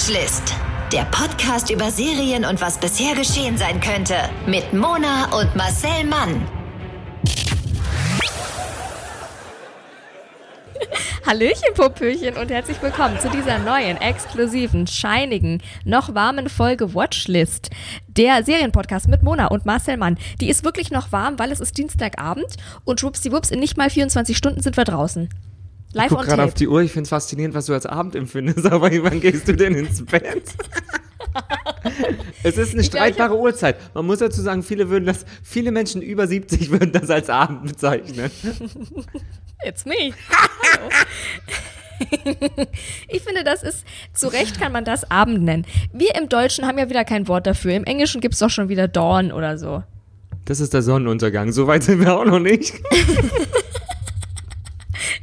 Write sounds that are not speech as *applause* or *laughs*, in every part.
Watchlist. Der Podcast über Serien und was bisher geschehen sein könnte. Mit Mona und Marcel Mann. *laughs* Hallöchen, Popöchen und herzlich willkommen zu dieser neuen, exklusiven, scheinigen, noch warmen Folge Watchlist. Der Serienpodcast mit Mona und Marcel Mann. Die ist wirklich noch warm, weil es ist Dienstagabend und schwuppsdiwupps, in nicht mal 24 Stunden sind wir draußen. Live Ich guck gerade auf die Uhr, ich finde es faszinierend, was du als Abend empfindest, *laughs* aber wann gehst du denn ins Bett? es ist eine Ich glaub, streitbare Uhrzeit. Man muss dazu sagen, viele würden das, viele Menschen über 70 würden das als Abend bezeichnen. *laughs* It's me. Hallo. Ich finde, das ist, zu Recht kann man das Abend nennen. Wir im Deutschen haben ja wieder kein Wort dafür. Im Englischen gibt es doch schon wieder Dawn oder so. Das ist der Sonnenuntergang. So weit sind wir auch noch nicht. *laughs*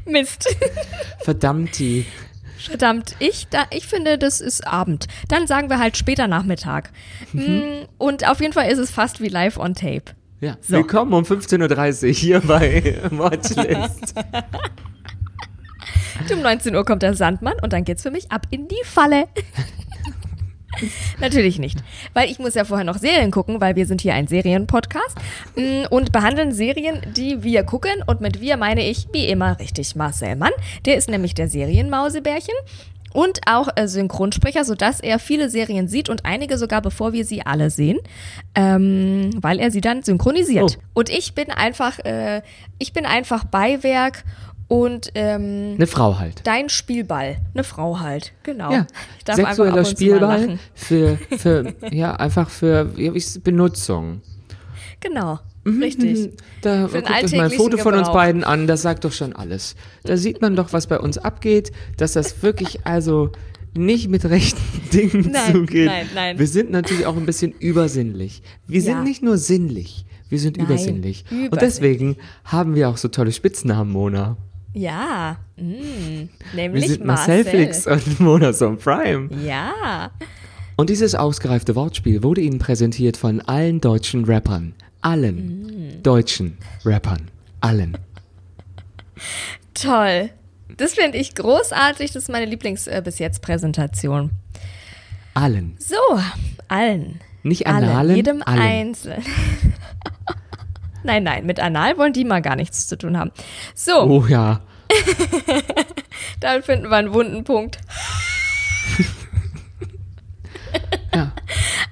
*laughs* Mist. Verdammt die. Verdammt, ich, da, ich finde, das ist Abend. Dann sagen wir halt später Nachmittag. Mm, Und auf jeden Fall ist es fast wie live on tape. Ja. So. Willkommen um 15.30 Uhr hier bei *laughs* Watchlist. Um 19 Uhr kommt der Sandmann und dann geht's für mich ab in die Falle. *laughs* *laughs* Natürlich nicht, weil ich muss ja vorher noch Serien gucken, weil wir sind hier ein Serienpodcast. Mm, und behandeln Serien, die wir gucken. Und mit wir meine ich wie immer richtig Marcel Mann, der ist nämlich der Serienmausebärchen und auch äh, Synchronsprecher, sodass er viele Serien sieht und einige sogar bevor wir sie alle sehen, ähm, weil er sie dann synchronisiert. Oh. Und ich bin einfach, äh, ich bin einfach Beiwerk und ähm, Eine Frau halt. Dein Spielball. Eine Frau halt. Genau. Ja, sexueller und Spielball für, *laughs* für, ja, einfach für Benutzung. Genau. Richtig. Da Für den guckt euch mal ein Foto von uns beiden an, das sagt doch schon alles. Da sieht man doch, was bei uns abgeht, dass das wirklich also nicht mit rechten *laughs* Dingen Nein, zugeht. nein, nein. Wir sind natürlich auch ein bisschen übersinnlich. Wir Ja. sind nicht nur sinnlich, wir sind Nein, übersinnlich. Und übersinnlich. deswegen haben wir auch so tolle Spitznamen, Mona. Ja. Mm. Wir Nämlich Marcel. Marcel Flix und Mona on Prime. Ja. Und dieses ausgereifte Wortspiel wurde Ihnen präsentiert von allen deutschen Rappern. Allen Mm. deutschen Rappern. Allen. Toll. Das finde ich großartig. Das ist meine Lieblings äh, bis jetzt Präsentation. Allen. So, allen. Nicht Alle, analen, jedem allen. Einzelnen. *laughs* nein, nein, mit Anal wollen die mal gar nichts zu tun haben. So, Oh ja. *laughs* da finden wir einen wunden Punkt. *laughs* Ja.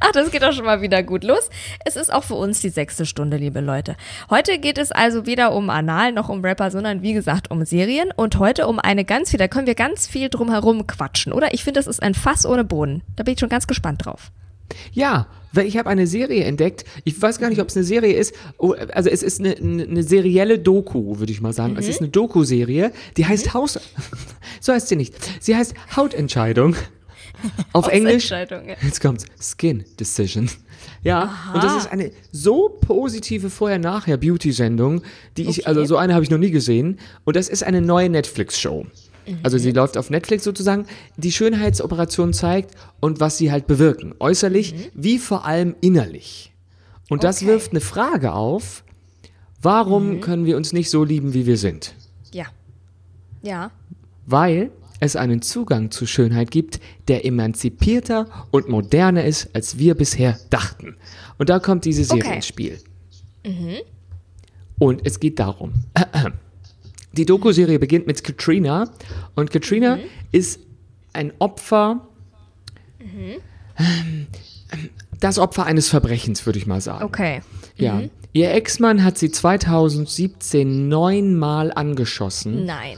Ach, das geht doch schon mal wieder gut los. Es ist auch für uns die sechste Stunde, liebe Leute. Heute geht es also weder um Anal noch um Rapper, sondern wie gesagt um Serien und heute um eine ganz viel, da können wir ganz viel drum herum quatschen, oder? Ich finde, das ist ein Fass ohne Boden. Da bin ich schon ganz gespannt drauf. Ja, weil ich habe eine Serie entdeckt. Ich weiß gar nicht, ob es eine Serie ist. Oh, Also es ist eine, eine, serielle Doku, würde ich mal sagen. Es ist eine Doku-Serie, die heißt Haus... *laughs* so heißt sie nicht. Sie heißt Hautentscheidung. *laughs* Auf Englisch... Ja. Jetzt kommt's. Skin Decision. Ja, und das ist eine so positive Vorher-Nachher-Beauty-Sendung, die ich, Okay. also so eine habe ich noch nie gesehen. Und das ist eine neue Netflix-Show. Also sie läuft auf Netflix sozusagen, die Schönheitsoperation zeigt und was sie halt bewirken. Äußerlich wie vor allem innerlich. Und das Okay. wirft eine Frage auf, warum können wir uns nicht so lieben, wie wir sind? Ja. Ja. weil es einen Zugang zu Schönheit gibt, der emanzipierter und moderner ist, als wir bisher dachten. Und da kommt diese Serie Okay. ins Spiel. Und es geht darum. *clears throat* Die Doku-Serie beginnt mit Katrina und Katrina ist ein Opfer, ähm, das Opfer eines Verbrechens, würde ich mal sagen. Okay. Ja. Ihr Ex-Mann hat sie 2017 neunmal angeschossen Nein.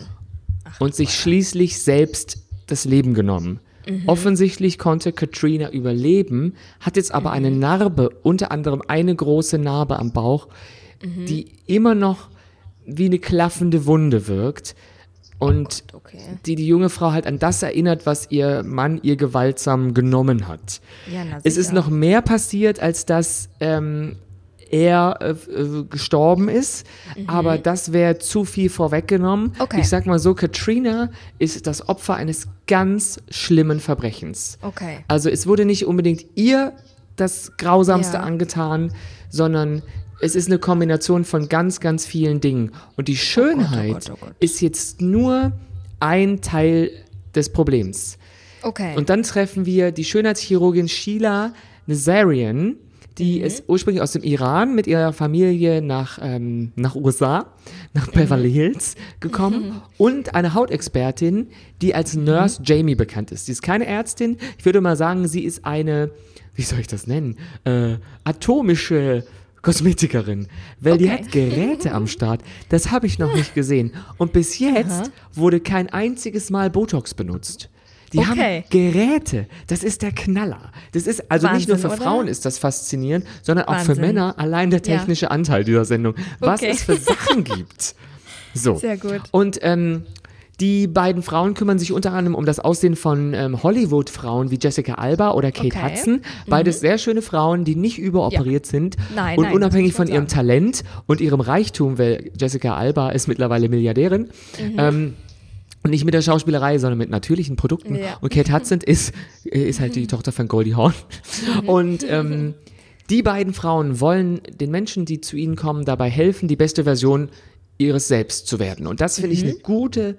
und sich schließlich selbst das Leben genommen. Offensichtlich konnte Katrina überleben, hat jetzt aber eine Narbe, unter anderem eine große Narbe am Bauch, die immer noch wie eine klaffende Wunde wirkt und Okay. die die junge Frau halt an das erinnert, was ihr Mann ihr gewaltsam genommen hat. Ja, na Es ist noch mehr passiert, als dass ähm, er äh, äh, gestorben ist, aber das wäre zu viel vorweggenommen. Mhm. Okay. Ich sag mal so, Katrina ist das Opfer eines ganz schlimmen Verbrechens. Okay. Also es wurde nicht unbedingt ihr das Grausamste Ja. angetan, sondern es ist eine Kombination von ganz, ganz vielen Dingen. Und die Schönheit Gott, oh Gott. ist jetzt nur ein Teil des Problems. Okay. Und dann treffen wir die Schönheitschirurgin Sheila Nazarian, die ist ursprünglich aus dem Iran mit ihrer Familie nach, ähm, nach USA, nach Beverly Hills gekommen *laughs* und eine Hautexpertin, die als Nurse Jamie bekannt ist. Sie ist keine Ärztin, ich würde mal sagen, sie ist eine, wie soll ich das nennen, äh, atomische Kosmetikerin, weil die Okay. hat Geräte am Start. Das habe ich noch nicht gesehen. Und bis jetzt wurde kein einziges Mal Botox benutzt. Die Okay. haben Geräte. Das ist der Knaller. Das ist also nicht nur Wahnsinn, für oder? Frauen ist das faszinierend, sondern auch für Wahnsinn. Männer allein der Ja. technische Anteil dieser Sendung. Was Okay. es für Sachen gibt. So. Sehr gut. Und ähm, die beiden Frauen kümmern sich unter anderem um das Aussehen von ähm, Hollywood-Frauen wie Jessica Alba oder Kate Okay. Mhm. Hudson. Beides sehr schöne Frauen, die nicht überoperiert sind Nein, und nein, unabhängig von ihrem Talent und ihrem Reichtum, weil Jessica Alba ist mittlerweile Milliardärin. Mhm. Ähm, und nicht mit der Schauspielerei, sondern mit natürlichen Produkten. Ja. Und Kate Hudson ist, äh, ist halt die *laughs* Tochter von Goldie Hawn. Mhm. Und ähm, die beiden Frauen wollen den Menschen, die zu ihnen kommen, dabei helfen, die beste Version ihres Selbst zu werden. Und das finde ich eine gute F-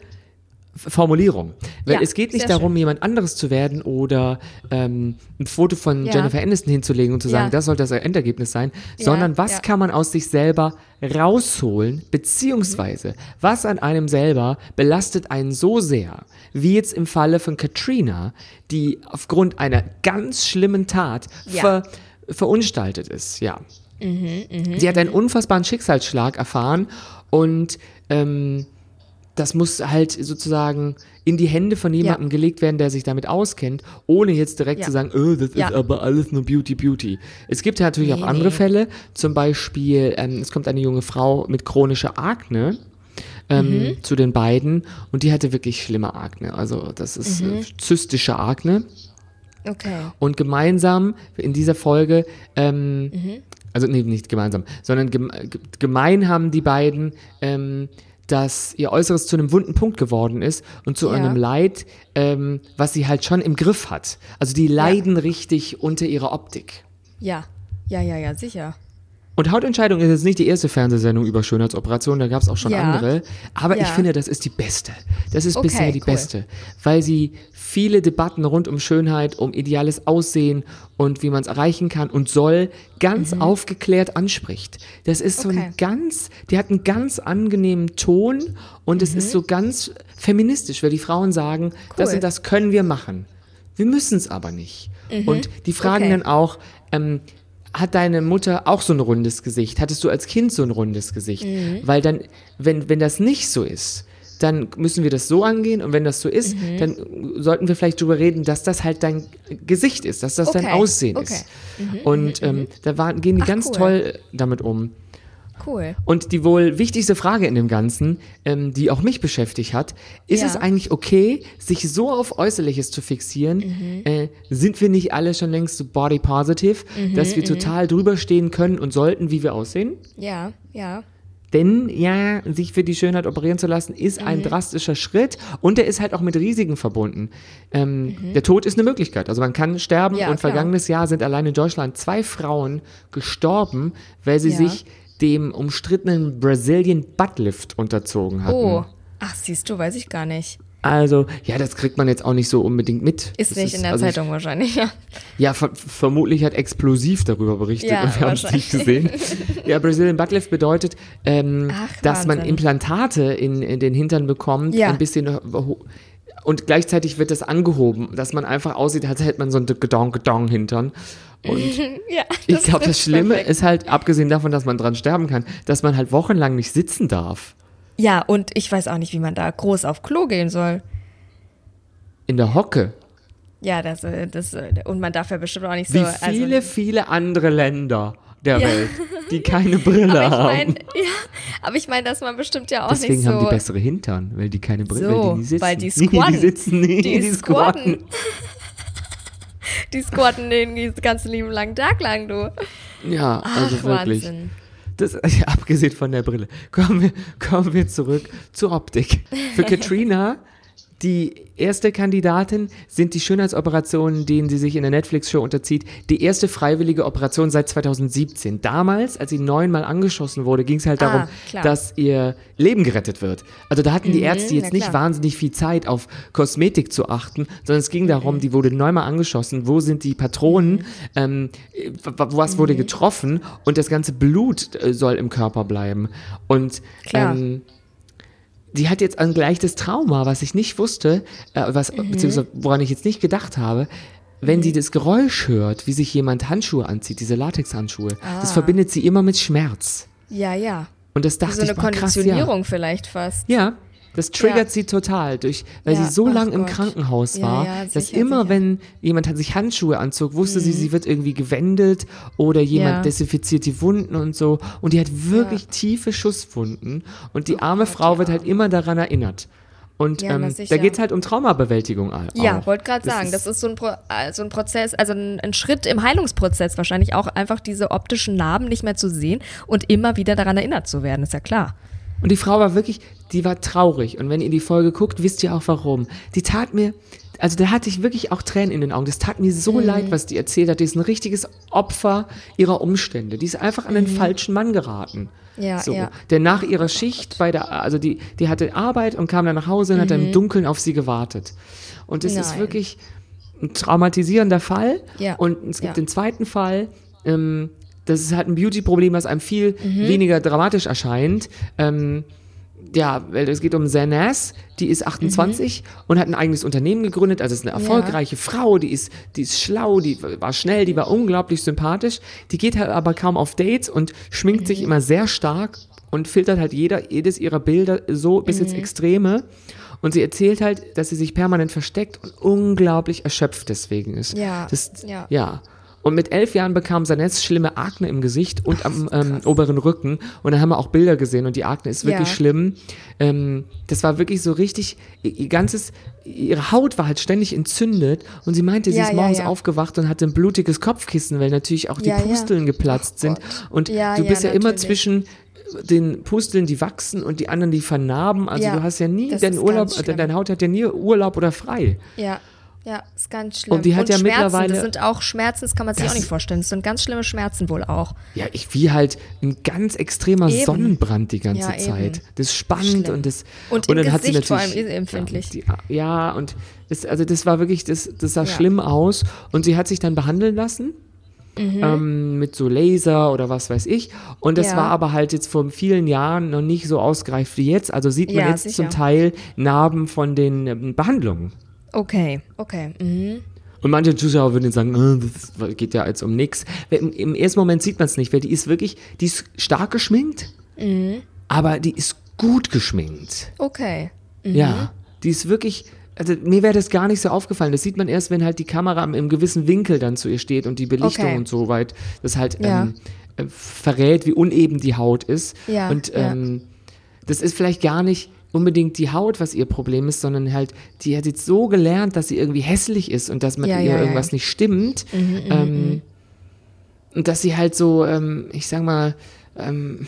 Formulierung. Weil Mhm. Ja, es geht nicht darum, jemand anderes zu werden oder ähm, ein Foto von Ja. Jennifer Aniston hinzulegen und zu sagen, Ja. das soll das Endergebnis sein, sondern was kann man aus sich selber rausholen, beziehungsweise was an einem selber belastet einen so sehr, wie jetzt im Falle von Katrina, die aufgrund einer ganz schlimmen Tat ver, verunstaltet ist, ja. Sie hat einen unfassbaren Schicksalsschlag erfahren und ähm, das muss halt sozusagen in die Hände von jemandem gelegt werden, der sich damit auskennt, ohne jetzt direkt Ja. zu sagen, oh, das Ja. ist aber alles nur Beauty, Beauty. Es gibt ja natürlich Nee, auch andere nee. Fälle, zum Beispiel, ähm, es kommt eine junge Frau mit chronischer Akne ähm, Mhm. zu den beiden und die hatte wirklich schlimme Akne. Also das ist Mhm. äh, zystische Akne. Okay. Und gemeinsam in dieser Folge, ähm, Mhm. also nee, nicht gemeinsam, sondern gem ge- gemein haben die beiden, ähm, dass ihr Äußeres zu einem wunden Punkt geworden ist und zu Ja. einem Leid, ähm, was sie halt schon im Griff hat. Also die leiden richtig unter ihrer Optik. Ja. Ja, ja, ja, sicher. Und Hautentscheidung ist jetzt nicht die erste Fernsehsendung über Schönheitsoperationen, da gab es auch schon Ja. andere. Aber ich Ja. finde, das ist die beste. Das ist Okay, bisher die cool. beste. Weil sie viele Debatten rund um Schönheit, um ideales Aussehen und wie man es erreichen kann und soll, ganz aufgeklärt anspricht. Das ist so Mhm. Okay. ein ganz, die hat einen ganz angenehmen Ton und es ist so ganz feministisch, weil die Frauen sagen, das Mhm. Cool. und das können wir machen. Wir müssen es aber nicht. Und die fragen Mhm. Okay. dann auch, ähm, hat deine Mutter auch so ein rundes Gesicht? Hattest du als Kind so ein rundes Gesicht? Mhm. Weil dann, wenn, wenn das nicht so ist, dann müssen wir das so angehen und wenn das so ist, Mhm. dann sollten wir vielleicht drüber reden, dass das halt dein Gesicht ist, dass das dein Okay, Aussehen okay. Mhm, ist. Und ähm, da waren, gehen die Ach, ganz cool. toll damit um. Cool. Und die wohl wichtigste Frage in dem Ganzen, ähm, die auch mich beschäftigt hat, ist Ja. es eigentlich okay, sich so auf Äußerliches zu fixieren? Mhm. Äh, sind wir nicht alle schon längst so body positive, Mhm, dass wir total drüber stehen können und sollten, wie wir aussehen? Ja, ja. Denn ja, sich für die Schönheit operieren zu lassen, ist Mhm. ein drastischer Schritt und der ist halt auch mit Risiken verbunden. Ähm, Der Tod ist eine Möglichkeit. Also man kann sterben Mhm. Ja, und klar. vergangenes Jahr sind allein in Deutschland zwei Frauen gestorben, weil sie Ja. sich dem umstrittenen Brazilian Buttlift unterzogen hatten. Oh. Ach, siehst du, weiß ich gar nicht. Also, ja, das kriegt man jetzt auch nicht so unbedingt mit. Ist Das nicht in der also ich- Zeitung wahrscheinlich, ja. Ja, ver vermutlich hat Explosiv darüber berichtet Ja, und wir haben es nicht gesehen. Ja, Brazilian Buttlift bedeutet, ähm, Ach, dass man Wahnsinn. Implantate in, in den Hintern bekommt, Ja. ein bisschen und gleichzeitig wird das angehoben, dass man einfach aussieht, als hätte man so ein gedong gedong Hintern. Und *laughs* Ja, ich glaube, das Schlimme perfekt. ist halt, abgesehen davon, dass man dran sterben kann, dass man halt wochenlang nicht sitzen darf. Ja, und ich weiß auch nicht, wie man da groß auf Klo gehen soll. In der Hocke. Ja, das, äh, das, äh, und man darf ja bestimmt auch nicht so. Wie viele, also, viele andere Länder der Ja. Welt, die keine Brille aber ich haben. meine, ja, aber ich meine, dass man bestimmt ja auch Deswegen nicht so. haben die bessere Hintern, weil die keine Brille, So, weil die nie sitzen. weil die *laughs* Nee, squatten. Die sitzen nie, Die die, squatten. squatten. Die squatten den ganzen lieben langen Tag lang, du. Ja, Ach, also wirklich. Wahnsinn. Das, *laughs* ja, abgesehen von der Brille. Kommen wir, kommen wir zurück zur Optik. Für *laughs* Katrina Die erste Kandidatin sind die Schönheitsoperationen, denen sie sich in der Netflix-Show unterzieht. Die erste freiwillige Operation seit 2017. Damals, als sie neunmal angeschossen wurde, ging es halt Ah, darum, klar. dass ihr Leben gerettet wird. Also da hatten die Mhm, Ärzte jetzt nicht wahnsinnig viel Zeit auf Kosmetik zu achten, sondern es ging Mhm. darum, die wurde neunmal angeschossen, wo sind die Patronen, ähm, w- w- was wurde Mhm. getroffen und das ganze Blut äh, soll im Körper bleiben. Und Klar. ähm, die hat jetzt ein gleiches Trauma, was ich nicht wusste, äh, was, Mhm. beziehungsweise woran ich jetzt nicht gedacht habe. Wenn sie das Geräusch hört, wie sich jemand Handschuhe anzieht, diese Latexhandschuhe, das verbindet sie immer mit Schmerz. Ja, ja. Und das dachte so eine ich mal krass, ja. Konditionierung vielleicht fast. Ja, das triggert Ja. sie total, durch, weil Ja, sie so ach lang im Gott. Krankenhaus war, ja, dass sicher, immer, sicher. Mhm. wenn jemand sich Handschuhe anzog, wusste sie, sie wird irgendwie gewendet oder jemand desinfiziert die Wunden und so. Und die hat wirklich tiefe Schusswunden und die arme Frau wird halt immer daran erinnert. Und Oh Ja, ähm, da geht es halt um Traumabewältigung auch. Ja, wollte gerade sagen, das ist so ein, Pro äh, so ein Prozess, also ein, ein Schritt im Heilungsprozess wahrscheinlich auch einfach diese optischen Narben nicht mehr zu sehen und immer wieder daran erinnert zu werden, ist ja klar. Und die Frau war wirklich, die war traurig. Und wenn ihr die Folge guckt, wisst ihr auch warum. Die tat mir, also da hatte ich wirklich auch Tränen in den Augen. Das tat mir so Mhm. leid, was die erzählt hat. Die ist ein richtiges Opfer ihrer Umstände. Die ist einfach an den falschen Mann geraten. Mhm. Ja, so, ja. Der nach ihrer Schicht bei der, also die, die hatte Arbeit und kam dann nach Hause und hat dann im Dunkeln auf sie gewartet. Und das ist Mhm. Wirklich ein traumatisierender Fall. Ja. Und es gibt Ja. den zweiten Fall, ähm, das ist halt ein Beauty-Problem, was einem viel Mhm. weniger dramatisch erscheint. Ähm, ja, weil es geht um Zanaz, die ist 28 und hat ein eigenes Unternehmen gegründet, also ist eine erfolgreiche Frau, die ist, die ist schlau, die war schnell, die war unglaublich sympathisch, die geht halt aber kaum auf Dates und schminkt sich immer sehr stark und filtert halt jeder, jedes ihrer Bilder so bis ins Extreme. Und sie erzählt halt, dass sie sich permanent versteckt und unglaublich erschöpft deswegen ist. Ja, Das, ja. ja. Und mit elf Jahren bekam Sanetz schlimme Akne im Gesicht und am ähm, oberen Rücken. Und dann haben wir auch Bilder gesehen und die Akne ist wirklich Ja. schlimm. Ähm, das war wirklich so richtig, ihr ganzes, ihre Haut war halt ständig entzündet und sie meinte, sie Ja, ist morgens ja. aufgewacht und hatte ein blutiges Kopfkissen, weil natürlich auch die. Pusteln geplatzt Ach sind. Gott. Und du bist ja, immer natürlich. zwischen den Pusteln, die wachsen und die anderen, die vernarben. Also du hast ja nie, das dein ist Urlaub, schlimm. deine Haut hat ja nie Urlaub oder frei. Ja, ja, ist ganz schlimm. Und die hat ja Schmerzen, mittlerweile- das sind auch Schmerzen, das kann man sich Das- auch nicht vorstellen. Das sind ganz schlimme Schmerzen wohl auch. Ja, ich wie halt ein ganz extremer Eben. Sonnenbrand die ganze Ja. Zeit. Das ist spannend Schlimm. und das Und im dann hat sie Gesicht vor allem empfindlich. Ja, die, ja und das, also das war wirklich, das, das sah Ja. schlimm aus und sie hat sich dann behandeln lassen. Ähm, mit so Laser oder was weiß ich. Und das Mhm. Ja. war aber halt jetzt vor vielen Jahren noch nicht so ausgereift wie jetzt. Also sieht man Ja, jetzt sicher. zum Teil Narben von den ähm, Behandlungen. Okay, okay. Mhm. Und manche Zuschauer würden sagen, äh, das geht ja jetzt um nichts. Im, ersten Moment sieht man es nicht, weil die ist wirklich, die ist stark geschminkt, Mhm. aber die ist gut geschminkt. Okay. Ja, die ist wirklich, also mir wäre das gar nicht so aufgefallen. Das sieht man erst, wenn halt die Kamera im, gewissen Winkel dann zu ihr steht und die Belichtung Okay. und so weit, das halt Ja. ähm, äh, verrät, wie uneben die Haut ist. Ja, und ja. ähm, das ist vielleicht gar nicht unbedingt die Haut, was ihr Problem ist, sondern halt, die hat jetzt so gelernt, dass sie irgendwie hässlich ist und dass mit Ja, ihr ja, ja. irgendwas nicht stimmt. Mhm, ähm, und dass sie halt so, ähm, ich sag mal, ähm,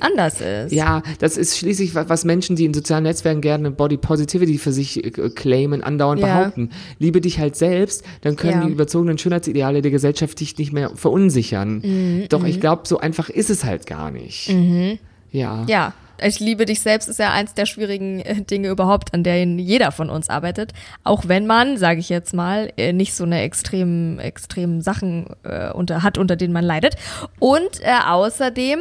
Anders ist. ja, das ist schließlich, wa- was Menschen, die in sozialen Netzwerken gerne Body Positivity für sich äh, claimen, andauernd Ja. behaupten. Liebe dich halt selbst, dann können Ja. die überzogenen Schönheitsideale der Gesellschaft dich nicht mehr verunsichern. Mhm, Doch ich glaube, so einfach ist es halt gar nicht. Ja. Ja, ich liebe dich selbst ist ja eins der schwierigen äh, Dinge überhaupt, an denen jeder von uns arbeitet. Auch wenn man, sage ich jetzt mal, äh, nicht so eine extremen, extremen Sachen äh, unter, hat, unter denen man leidet. Und äh, außerdem,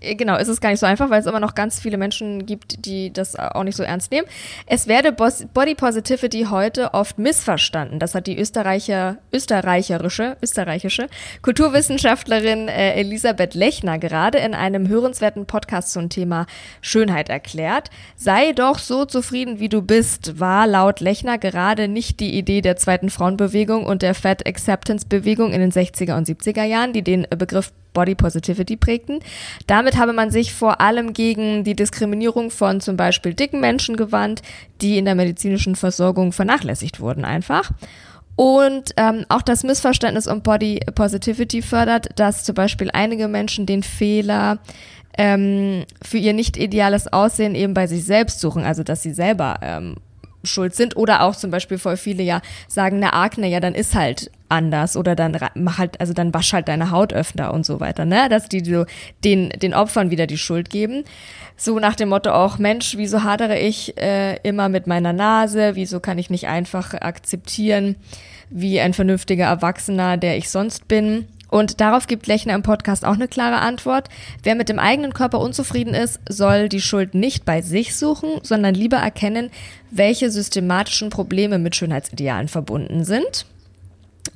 genau, ist es gar nicht so einfach, weil es immer noch ganz viele Menschen gibt, die das auch nicht so ernst nehmen. Es werde Body Positivity heute oft missverstanden. Das hat die Österreicher, österreicherische, österreichische Kulturwissenschaftlerin äh, Elisabeth Lechner gerade in einem hörenswerten Podcast zum Thema Schönheit erklärt. Sei doch so zufrieden, wie du bist, war laut Lechner gerade nicht die Idee der zweiten Frauenbewegung und der Fat Acceptance Bewegung in den 60er und 70er Jahren, die den äh, Begriff Body Positivity prägten. Damit habe man sich vor allem gegen die Diskriminierung von zum Beispiel dicken Menschen gewandt, die in der medizinischen Versorgung vernachlässigt wurden einfach. Und ähm, auch das Missverständnis um Body Positivity fördert, dass zum Beispiel einige Menschen den Fehler ähm, für ihr nicht ideales Aussehen eben bei sich selbst suchen, also dass sie selber ähm, schuld sind. Oder auch zum Beispiel voll viele ja sagen, na Akne, ja, dann ist halt anders oder dann mach halt, also dann wasch halt deine Haut öfter und so weiter, ne? Dass die so den, den Opfern wieder die Schuld geben. So nach dem Motto auch, Mensch, wieso hadere ich äh, immer mit meiner Nase? Wieso kann ich nicht einfach akzeptieren, wie ein vernünftiger Erwachsener, der ich sonst bin? Und darauf gibt Lechner im Podcast auch eine klare Antwort. Wer mit dem eigenen Körper unzufrieden ist, soll die Schuld nicht bei sich suchen, sondern lieber erkennen, welche systematischen Probleme mit Schönheitsidealen verbunden sind.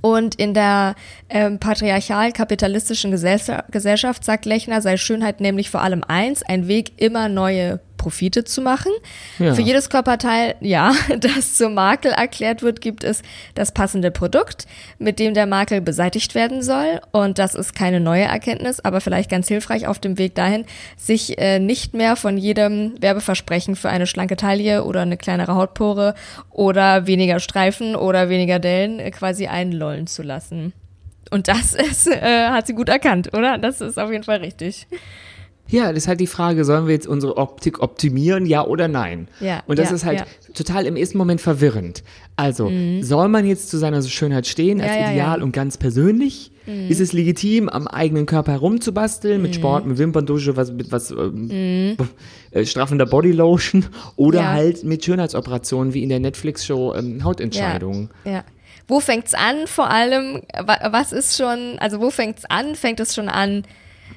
Und in der ähm, patriarchal-kapitalistischen Gesellschaft, sagt Lechner, sei Schönheit nämlich vor allem eins, ein Weg, immer neue Profite zu machen. Ja. Für jedes Körperteil, ja, *laughs* das zum Makel erklärt wird, gibt es das passende Produkt, mit dem der Makel beseitigt werden soll. Und das ist keine neue Erkenntnis, aber vielleicht ganz hilfreich auf dem Weg dahin, sich äh, nicht mehr von jedem Werbeversprechen für eine schlanke Taille oder eine kleinere Hautpore oder weniger Streifen oder weniger Dellen äh, quasi einlollen zu lassen. Und das *laughs* ist, äh, hat sie gut erkannt, oder? Das ist auf jeden Fall richtig. Ja, das ist halt die Frage, sollen wir jetzt unsere Optik optimieren, ja oder nein? Ja, und das ja, ist halt ja. total im ersten Moment verwirrend. Also, mhm. soll man jetzt zu seiner Schönheit stehen als ja, Ideal und ganz persönlich? Mhm. Ist es legitim, am eigenen Körper herumzubasteln, mit mhm. Sport, mit Wimperndusche, was, mit was ähm, mhm. äh, straffender Bodylotion *laughs* oder halt mit Schönheitsoperationen wie in der Netflix-Show ähm, Hautentscheidungen? ja. Wo fängt's an? Vor allem, was ist schon, also wo fängt's an? Fängt es schon an?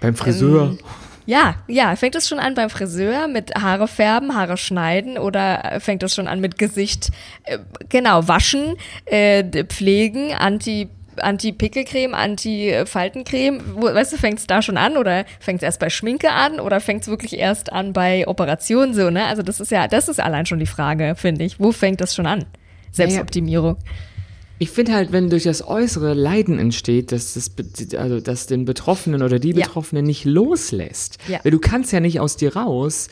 Beim Friseur. Ähm, ja, ja, fängt es schon an beim Friseur mit Haare färben, Haare schneiden oder fängt es schon an mit Gesicht, äh, genau, waschen, äh, pflegen, anti Anti-Pickelcreme, Anti-Faltencreme, weißt du, fängt es da schon an oder fängt es erst bei Schminke an oder fängt es wirklich erst an bei Operationen so, ne? Also das ist ja, das ist allein schon die Frage, finde ich. Wo fängt das schon an? Selbstoptimierung. Ja, ja. Ich finde halt, wenn durch das äußere Leiden entsteht, dass das, also dass den Betroffenen oder die Betroffenen ja. nicht loslässt. Ja. Weil du kannst ja nicht aus dir raus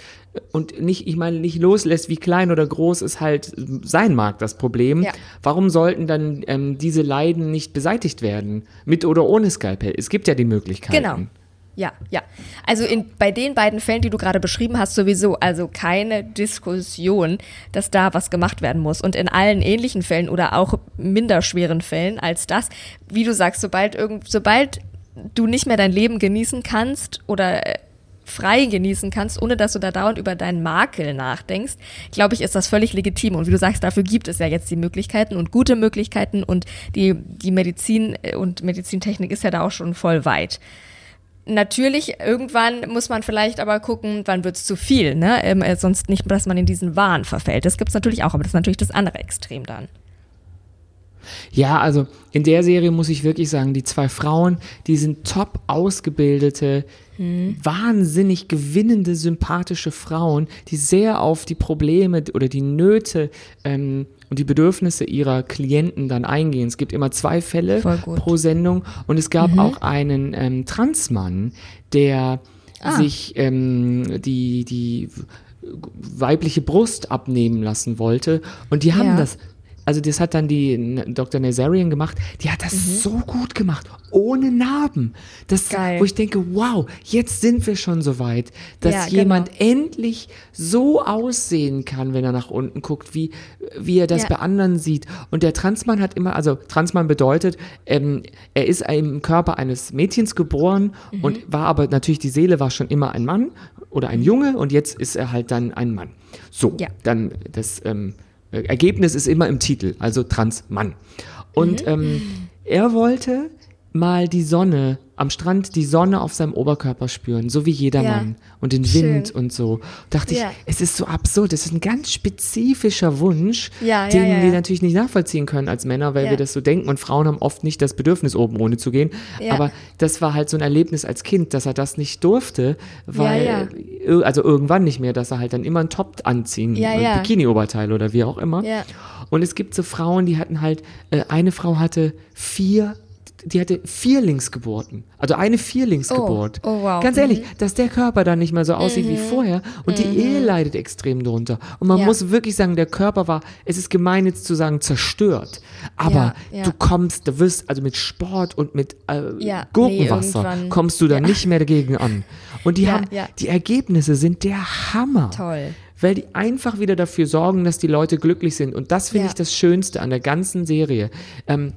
und nicht, ich meine, nicht loslässt, wie klein oder groß es halt sein mag, das Problem. Ja. Warum sollten dann ähm, diese Leiden nicht beseitigt werden? Mit oder ohne Skalpell? Es gibt ja die Möglichkeiten. Genau. Ja, ja. Also in, bei den beiden Fällen, die du gerade beschrieben hast, sowieso, also keine Diskussion, dass da was gemacht werden muss. Und in allen ähnlichen Fällen oder auch minder schweren Fällen als das, wie du sagst, sobald irgend, sobald du nicht mehr dein Leben genießen kannst oder äh, frei genießen kannst, ohne dass du da dauernd über deinen Makel nachdenkst, glaube ich, ist das völlig legitim. Und wie du sagst, dafür gibt es ja jetzt die Möglichkeiten und gute Möglichkeiten und die, die Medizin äh, und Medizintechnik ist ja da auch schon voll weit. Natürlich, irgendwann muss man vielleicht aber gucken, wann wird es zu viel, ne? Ähm, äh, sonst nicht, dass man in diesen Wahn verfällt. Das gibt es natürlich auch, aber das ist natürlich das andere Extrem dann. Ja, also in der Serie muss ich wirklich sagen, die zwei Frauen, die sind top ausgebildete, hm. wahnsinnig gewinnende, sympathische Frauen, die sehr auf die Probleme oder die Nöte ähm, und die Bedürfnisse ihrer Klienten dann eingehen. Es gibt immer zwei Fälle pro Sendung und es gab mhm. auch einen ähm, Transmann, der ah. sich ähm, die, die weibliche Brust abnehmen lassen wollte und die haben ja. das also das hat dann die Dr. Nazarian gemacht, die hat das mhm. so gut gemacht, ohne Narben. Das, Geil. wo ich denke, wow, jetzt sind wir schon so weit, dass ja, jemand genau. endlich so aussehen kann, wenn er nach unten guckt, wie, wie er das ja. bei anderen sieht. Und der Transmann hat immer, also Transmann bedeutet, ähm, er ist im Körper eines Mädchens geboren mhm. und war aber natürlich, die Seele war schon immer ein Mann oder ein Junge und jetzt ist er halt dann ein Mann. So, ja. dann das, ähm, Ergebnis ist immer im Titel, also Transmann. Und mhm. ähm, er wollte mal die Sonne am Strand die Sonne auf seinem Oberkörper spüren, so wie jedermann ja. und den Wind Schön. und so. Dachte ja. ich, es ist so absurd, es ist ein ganz spezifischer Wunsch, ja, den wir natürlich nicht nachvollziehen können als Männer, weil wir das so denken und Frauen haben oft nicht das Bedürfnis, oben ohne zu gehen. Aber das war halt so ein Erlebnis als Kind, dass er das nicht durfte, weil, also irgendwann nicht mehr, dass er halt dann immer einen Top anziehen, ein Bikini-Oberteil oder wie auch immer. Und es gibt so Frauen, die hatten halt, äh, eine Frau hatte vier die hatte Vierlingsgeburten. Also eine Vierlingsgeburt. Oh, oh wow. Ganz ehrlich, mhm. dass der Körper dann nicht mehr so aussieht mhm. wie vorher und mhm. die Ehe leidet extrem drunter. Und man ja. muss wirklich sagen, der Körper war, es ist gemein jetzt zu sagen, zerstört. Aber ja, ja. du kommst, du wirst, also mit Sport und mit äh, Gurkenwasser nee, kommst du da nicht mehr dagegen an. Und die haben, die Ergebnisse sind der Hammer. Toll. weil die einfach wieder dafür sorgen, dass die Leute glücklich sind. Und das finde Ja. ich das Schönste an der ganzen Serie. Ähm,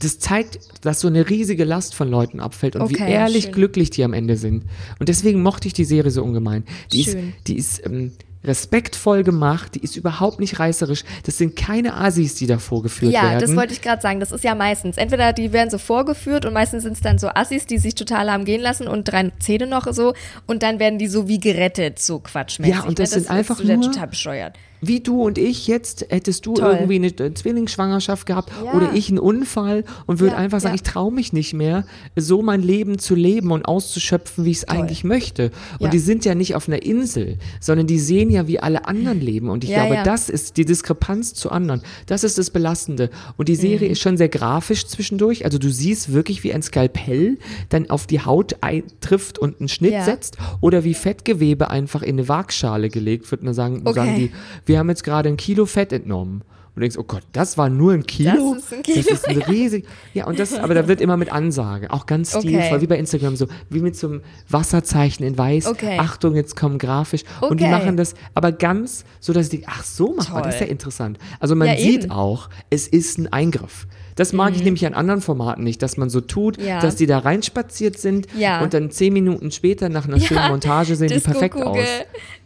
das zeigt, dass so eine riesige Last von Leuten abfällt und wie Okay, ehrlich schön. glücklich die am Ende sind. Und deswegen mochte ich die Serie so ungemein. Die ist, Schön. die ist ähm, respektvoll gemacht, die ist überhaupt nicht reißerisch. Das sind keine Asis, die da vorgeführt Ja, werden. das wollte ich gerade sagen. Das ist ja meistens. Entweder die werden so vorgeführt und meistens sind es dann so Assis, die sich total haben gehen lassen und drei Zähne noch so und dann werden die so wie gerettet, so quatschmäßig. Ja, und das ne? sind einfach ist so nur- total bescheuert. Wie du und ich jetzt, hättest du Toll. irgendwie eine äh, Zwillingsschwangerschaft gehabt Ja. oder ich einen Unfall und würde Ja, einfach sagen, ja. ich traue mich nicht mehr, so mein Leben zu leben und auszuschöpfen, wie ich es eigentlich möchte. Und die sind ja nicht auf einer Insel, sondern die sehen ja, wie alle anderen leben. Und ich glaube, das ist die Diskrepanz zu anderen. Das ist das Belastende. Und die Serie Mhm. ist schon sehr grafisch zwischendurch. Also du siehst wirklich, wie ein Skalpell dann auf die Haut trifft und einen Schnitt setzt oder wie Fettgewebe einfach in eine Waagschale gelegt wird. Und dann sagen, Okay. sagen die, wir haben jetzt gerade ein Kilo Fett entnommen. Und du denkst, oh Gott, das war nur ein Kilo? Das ist ein Kilo, Das ist ein riesig. Ja, und das, aber da wird immer mit Ansage. Auch ganz Okay. stilvoll, wie bei Instagram, so wie mit so einem Wasserzeichen in weiß. Okay. Achtung, jetzt kommen grafisch. Und die Okay. machen das aber ganz, so dass die, ach so macht man, das ist ja interessant. Also man Ja, sieht eben. auch, es ist ein Eingriff. Das mag ich nämlich an anderen Formaten nicht, dass man so tut, Mhm. Ja. dass die da reinspaziert sind Ja. und dann zehn Minuten später nach einer schönen Montage sehen die perfekt aus.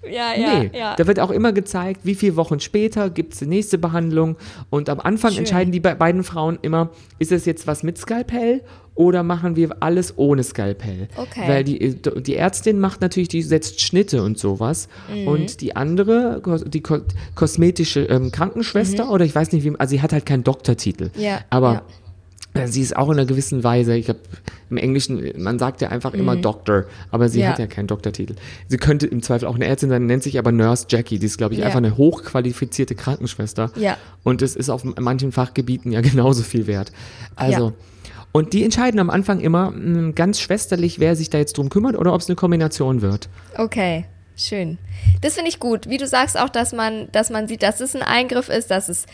Ja, ja, Nee, ja. da wird auch immer gezeigt, wie viele Wochen später gibt es die nächste Behandlung. Und am Anfang Schön. entscheiden die be beiden Frauen immer, ist es jetzt was mit Skalpell oder machen wir alles ohne Skalpell? Okay. Weil die, die Ärztin macht natürlich, die setzt Schnitte und sowas. Mhm. Und die andere, die ko kosmetische ähm, Krankenschwester, oder ich weiß nicht, wie, also sie hat halt keinen Doktortitel. Mhm. Ja, Aber ja. äh, Sie ist auch in einer gewissen Weise, ich habe im Englischen, man sagt ja einfach immer Doctor, aber sie Mhm. Ja. hat ja keinen Doktortitel. Sie könnte im Zweifel auch eine Ärztin sein, nennt sich aber Nurse Jackie. Die ist, glaube ich, Ja. einfach eine hochqualifizierte Krankenschwester. Ja. Und es ist auf manchen Fachgebieten ja *laughs* genauso viel wert. Also, Ja. Und die entscheiden am Anfang immer mh, ganz schwesterlich, wer sich da jetzt drum kümmert oder ob es eine Kombination wird. Okay, schön. Das finde ich gut. Wie du sagst auch, dass man, dass man sieht, dass es ein Eingriff ist, dass es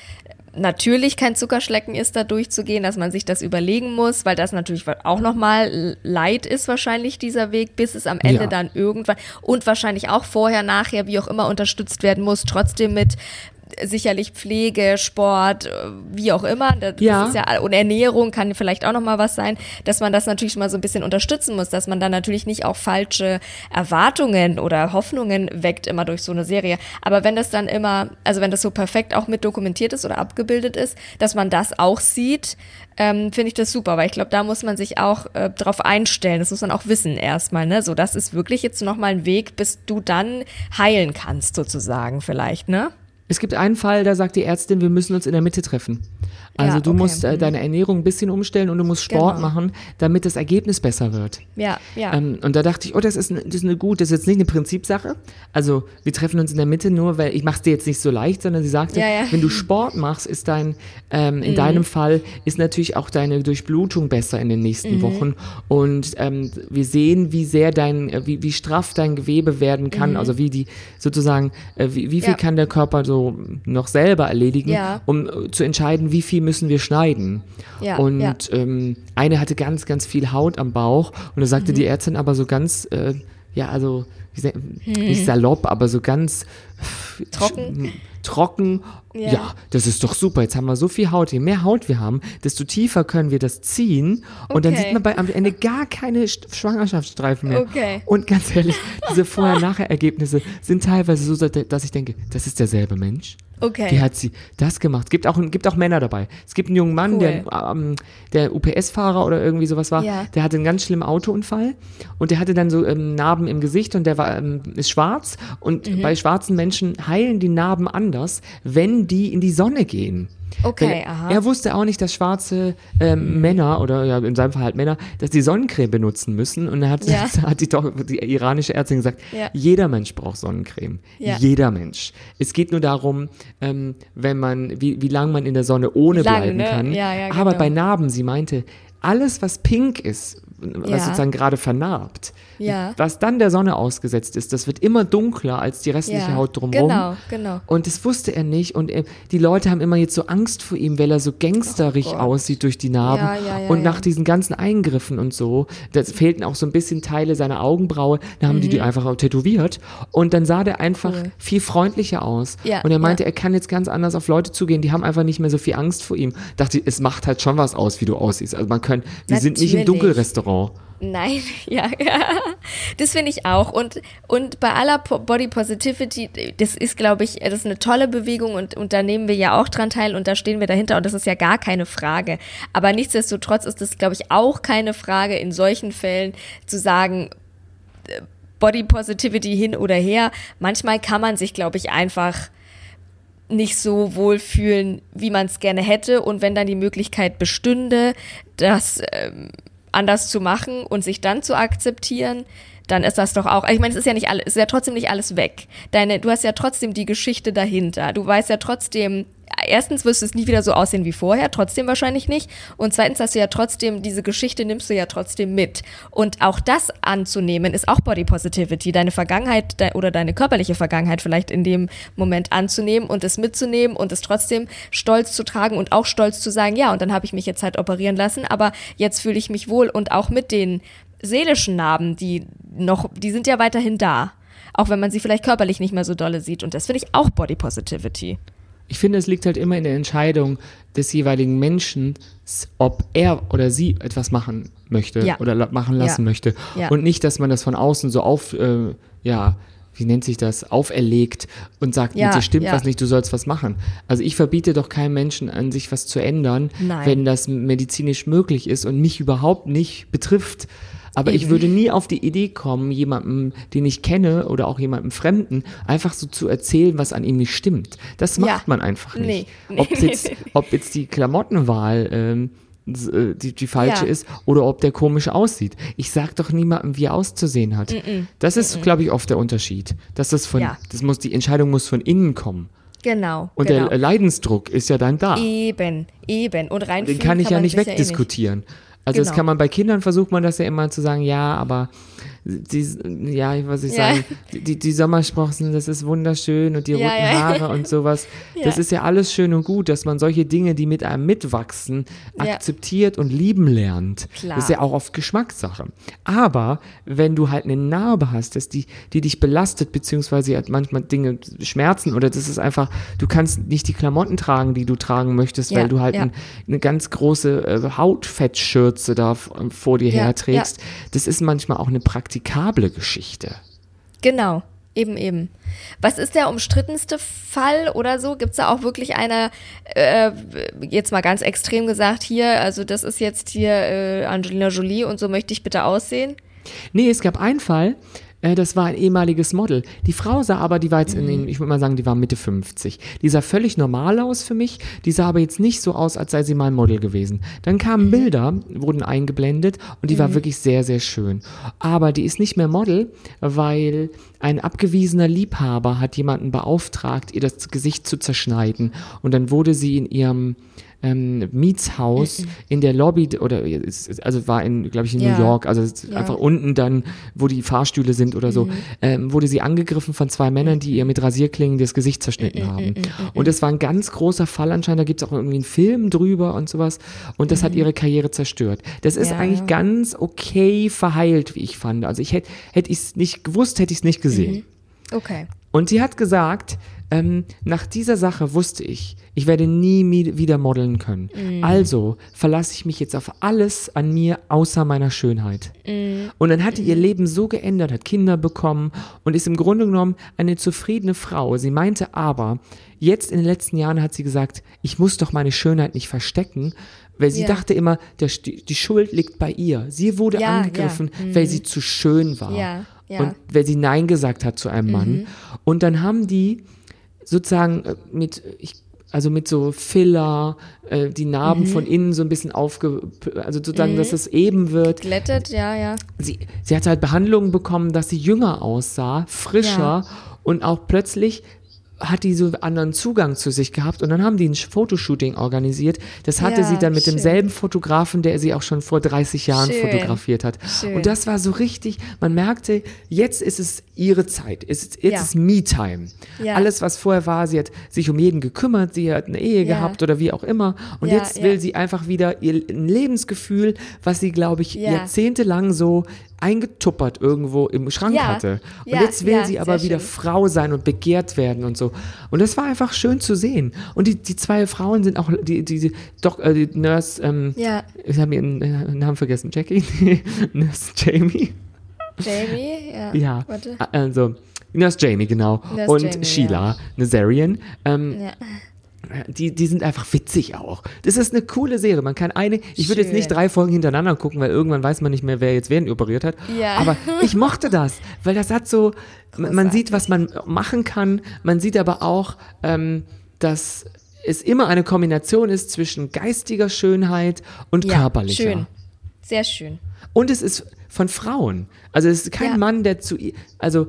natürlich kein Zuckerschlecken ist, da durchzugehen, dass man sich das überlegen muss, weil das natürlich auch nochmal Leid ist wahrscheinlich dieser Weg, bis es am Ende Ja. dann irgendwann und wahrscheinlich auch vorher, nachher, wie auch immer unterstützt werden muss, trotzdem mit sicherlich Pflege, Sport, äh, wie auch immer. Das Ja. ist ja und Ernährung kann vielleicht auch noch mal was sein, dass man das natürlich mal so ein bisschen unterstützen muss, dass man dann natürlich nicht auch falsche Erwartungen oder Hoffnungen weckt immer durch so eine Serie. Aber wenn das dann immer, also wenn das so perfekt auch mit dokumentiert ist oder abgebildet ist, dass man das auch sieht, ähm, finde ich das super, weil ich glaube, da muss man sich auch äh, drauf einstellen. Das muss man auch wissen erstmal, ne? So, das ist wirklich jetzt noch mal ein Weg, bis du dann heilen kannst sozusagen vielleicht, ne? Es gibt einen Fall, da sagt die Ärztin, wir müssen uns in der Mitte treffen. Also Ja, du okay. musst äh, Mhm. deine Ernährung ein bisschen umstellen und du musst Sport Genau. machen, damit das Ergebnis besser wird. Ja, ja. Ähm, und da dachte ich, oh, das ist, eine, das ist eine gut, das ist jetzt nicht eine Prinzipsache. Also wir treffen uns in der Mitte nur, weil ich mache es dir jetzt nicht so leicht, sondern sie sagte, Ja, ja. wenn du Sport machst, ist dein, ähm, in deinem Fall ist natürlich auch deine Durchblutung besser in den nächsten Wochen. Und ähm, wir sehen, wie sehr dein, äh, wie, wie straff dein Gewebe werden kann, also wie die sozusagen, äh, wie, wie viel kann der Körper so noch selber erledigen, um äh, zu entscheiden, wie viel müssen wir schneiden. Ja, und ja. ähm, eine hatte ganz, ganz viel Haut am Bauch und da sagte Mhm. die Ärztin aber so ganz, äh, ja, also Mhm. nicht salopp, aber so ganz Trocken? Trocken. Ja. Ja. das ist doch super. Jetzt haben wir so viel Haut. Je mehr Haut wir haben, desto tiefer können wir das ziehen. Und dann Okay. sieht man bei, am Ende gar keine St- Schwangerschaftsstreifen mehr. Okay. Und ganz ehrlich, *laughs* diese Vorher-Nachher-Ergebnisse sind teilweise so, dass ich denke, das ist derselbe Mensch. Okay. Wie hat sie das gemacht? Es gibt auch, gibt auch Männer dabei. Es gibt einen jungen Mann, Cool. der, ähm, der UPS-Fahrer oder irgendwie sowas war. Ja. Der hatte einen ganz schlimmen Autounfall und der hatte dann so ähm, Narben im Gesicht und der war, ähm, ist schwarz. Und Mhm. bei schwarzen Menschen heilen die Narben anders, wenn die in die Sonne gehen. Okay, Weil aha. Er wusste auch nicht, dass schwarze ähm, Männer oder ja, in seinem Fall halt Männer, dass die Sonnencreme benutzen müssen. Und er hat, Ja. *laughs* hat die, die iranische Ärztin gesagt, Ja. jeder Mensch braucht Sonnencreme. Ja. Jeder Mensch. Es geht nur darum, ähm, wenn man, wie, wie lange man in der Sonne ohne Lang, bleiben ne? kann. Aber genau. bei Narben, sie meinte, alles, was pink ist, was Ja. sozusagen gerade vernarbt. Ja. Was dann der Sonne ausgesetzt ist, das wird immer dunkler als die restliche Ja, Haut drumherum. genau, genau. Und das wusste er nicht. Und er, die Leute haben immer jetzt so Angst vor ihm, weil er so gangsterig Oh aussieht durch die Narben. Ja, und nach diesen ganzen Eingriffen und so, da fehlten auch so ein bisschen Teile seiner Augenbraue. Da haben die die einfach auch tätowiert. Und dann sah der einfach Mhm. Cool. viel freundlicher aus. Und er meinte, er kann jetzt ganz anders auf Leute zugehen. Die haben einfach nicht mehr so viel Angst vor ihm. Dachte, es macht halt schon was aus, wie du aussiehst. Also man kann, wir sind nicht im Natürlich. Dunkelrestaurant. Nein, *laughs* ja, ja. Das finde ich auch. Und, und bei aller Po- Body Positivity, das ist, glaube ich, das ist eine tolle Bewegung und, und da nehmen wir ja auch dran teil und da stehen wir dahinter und das ist ja gar keine Frage. Aber nichtsdestotrotz ist es, glaube ich, auch keine Frage in solchen Fällen zu sagen, äh, Body Positivity hin oder her. Manchmal kann man sich, glaube ich, einfach nicht so wohlfühlen, wie man es gerne hätte. Und wenn dann die Möglichkeit bestünde, das ähm, anders zu machen und sich dann zu akzeptieren, dann ist das doch auch. Ich meine, es ist ja nicht alles, es ist ja trotzdem nicht alles weg. Deine, du hast ja trotzdem die Geschichte dahinter. Du weißt ja trotzdem, erstens wirst du es nie wieder so aussehen wie vorher, trotzdem wahrscheinlich nicht. Und zweitens hast du ja trotzdem, diese Geschichte nimmst du ja trotzdem mit. Und auch das anzunehmen, ist auch Body Positivity. Deine Vergangenheit de oder deine körperliche Vergangenheit vielleicht in dem Moment anzunehmen und es mitzunehmen und es trotzdem stolz zu tragen und auch stolz zu sagen, ja, und dann habe ich mich jetzt halt operieren lassen, aber jetzt fühle ich mich wohl und auch mit den seelischen Narben, die noch, die sind ja weiterhin da. Auch wenn man sie vielleicht körperlich nicht mehr so dolle sieht. Und das finde ich auch Body Positivity. Ich finde, es liegt halt immer in der Entscheidung des jeweiligen Menschen, ob er oder sie etwas machen möchte Ja. oder machen lassen Ja. möchte. Ja. Und nicht, dass man das von außen so auf, äh, ja, wie nennt sich das, auferlegt und sagt, Ja, mit dir stimmt ja. was nicht, du sollst was machen. Also ich verbiete doch keinem Menschen an sich was zu ändern, Nein. wenn das medizinisch möglich ist und mich überhaupt nicht betrifft. Aber ich würde nie auf die Idee kommen, jemandem, den ich kenne oder auch jemandem Fremden, einfach so zu erzählen, was an ihm nicht stimmt. Das macht Ja. man einfach nicht. *laughs* Nee. Ob, jetzt, ob jetzt die Klamottenwahl ähm, äh, die, die falsche Ja. ist oder ob der komisch aussieht. Ich sag doch niemandem, wie er auszusehen hat. Das ist, glaube ich, oft der Unterschied. Dass das von, Ja. das muss, die Entscheidung muss von innen kommen. Genau. Und genau. der Leidensdruck ist ja dann da. Eben, eben. Und rein Den kann ich ja nicht sich's wegdiskutieren. Also das Genau. kann man bei Kindern versucht man das ja immer zu sagen, ja, aber die, ja, ich Ja. sagen, die, die, Sommersprossen, das ist wunderschön und die Ja, roten ja. Haare und sowas. *laughs* Das ist ja alles schön und gut, dass man solche Dinge, die mit einem mitwachsen, akzeptiert und lieben lernt. Klar. Das ist ja auch oft Geschmackssache. Aber wenn du halt eine Narbe hast, dass die, die dich belastet, beziehungsweise halt manchmal Dinge schmerzen oder das ist einfach, du kannst nicht die Klamotten tragen, die du tragen möchtest, weil du halt ein, eine ganz große äh, Hautfettschürze da vor dir herträgst. Das ist manchmal auch eine praktikable Geschichte. Genau, eben, eben. Was ist der umstrittenste Fall oder so? Gibt es da auch wirklich eine, äh, jetzt mal ganz extrem gesagt, hier, also das ist jetzt hier äh, Angelina Jolie und so möchte ich bitte aussehen? Nee, es gab einen Fall, äh, das war ein ehemaliges Model. Die Frau sah aber, die war jetzt in Mhm. den, ich würde mal sagen, die war Mitte 50. Die sah völlig normal aus für mich. Die sah aber jetzt nicht so aus, als sei sie mal Model gewesen. Dann kamen Mhm. Bilder, wurden eingeblendet und die war wirklich sehr, sehr schön. Aber die ist nicht mehr Model, weil ein abgewiesener Liebhaber hat jemanden beauftragt, ihr das Gesicht zu zerschneiden. Und dann wurde sie in ihrem ähm, Mietshaus in der Lobby oder also war in glaube ich in Ja. New York also Ja. einfach unten dann wo die Fahrstühle sind oder so ähm, wurde sie angegriffen von zwei Männern die ihr mit Rasierklingen das Gesicht zerschnitten haben. und das war ein ganz großer Fall anscheinend da gibt es auch irgendwie einen Film drüber und sowas. Und das hat ihre Karriere zerstört. Das ist Ja. eigentlich ganz okay verheilt wie ich fand. Also ich hätte hätte ich es nicht gewusst hätte ich es nicht gesehen. Okay. und sie hat gesagt, ähm, nach dieser Sache wusste ich, ich werde nie wieder modeln können. Also verlasse ich mich jetzt auf alles an mir außer meiner Schönheit. Und dann hat die ihr Leben so geändert, hat Kinder bekommen und ist im Grunde genommen eine zufriedene Frau. Sie meinte aber, jetzt in den letzten Jahren hat sie gesagt, ich muss doch meine Schönheit nicht verstecken, weil sie Ja. dachte immer, der, die, Schuld liegt bei ihr. Sie wurde Ja, angegriffen, weil sie zu schön war. Ja, ja. Und weil sie Nein gesagt hat zu einem Mann. Und dann haben die sozusagen äh, mit, ich, also mit so Filler, äh, die Narben von innen so ein bisschen aufge, also sozusagen, dass es eben wird. Glättet, ja, ja. Sie, sie hat halt Behandlungen bekommen, dass sie jünger aussah, frischer Ja. und auch plötzlich hat die so anderen Zugang zu sich gehabt und dann haben die ein Fotoshooting organisiert. Das hatte Ja, sie dann mit schön. demselben Fotografen, der sie auch schon vor 30 Jahren Schön. fotografiert hat. Schön. Und das war so richtig, man merkte, jetzt ist es ihre Zeit, jetzt Ja. ist Me-Time. Ja. Alles, was vorher war, sie hat sich um jeden gekümmert, sie hat eine Ehe gehabt oder wie auch immer. Und jetzt will sie einfach wieder ihr ein Lebensgefühl, was sie, glaube ich, Ja. jahrzehntelang so eingetuppert irgendwo im Schrank Ja. hatte. Und Ja, jetzt will ja, sie aber wieder schön. Frau sein und begehrt werden und so. Und das war einfach schön zu sehen. Und die, die zwei Frauen sind auch, die, die, die, doch, äh, die Nurse, ähm, Ja. ich habe ihren äh, Namen vergessen, Jackie, *laughs* Nurse Jamie. Jamie, ja. Ja, Warte. also Nurse Jamie, genau. Nurse und Jamie, Sheila, Nazarian. Ähm, Ja. Die, die sind einfach witzig auch. Das ist eine coole Serie. Man kann eine, ich würde jetzt nicht drei Folgen hintereinander gucken, weil irgendwann weiß man nicht mehr, wer jetzt wen operiert hat. Ja. Aber ich mochte das, weil das hat so, man man sieht, was man machen kann. Man sieht aber auch, ähm, dass es immer eine Kombination ist zwischen geistiger Schönheit und Ja, körperlicher. schön. Sehr schön. Und es ist von Frauen. Also es ist kein Ja. Mann, der zu ihr, also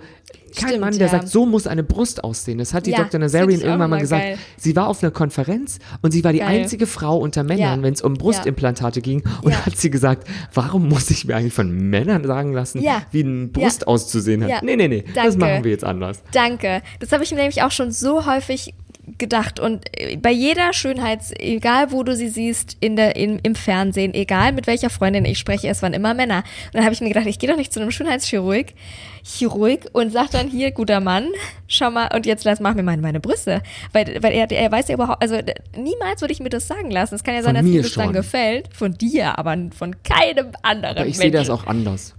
kein Stimmt, Mann, der ja. sagt, so muss eine Brust aussehen. Das hat die Ja, Dr. das Nazarian irgendwann mal gesagt. geil. Sie war auf einer Konferenz und sie war die Geil. einzige Frau unter Männern, Ja. wenn es um Brustimplantate ging. Und hat sie gesagt, warum muss ich mir eigentlich von Männern sagen lassen, wie eine Brust auszusehen hat? Nee, nee, nee, das Danke. machen wir jetzt anders. Danke. Das habe ich mir nämlich auch schon so häufig gedacht. Und äh, bei jeder Schönheits, egal wo du sie siehst, in der, in, im Fernsehen, egal mit welcher Freundin ich spreche, es waren immer Männer. Und dann habe ich mir gedacht, ich gehe doch nicht zu einem Schönheitschirurg Chirurg und sag dann hier, guter Mann, schau mal, und jetzt lass, mach mir mal meine Brüste. Weil, weil er, er weiß ja überhaupt, also niemals würde ich mir das sagen lassen. Es kann ja sein, Von dass mir das dann gefällt. Von dir, aber von keinem anderen Aber ich sehe das auch anders.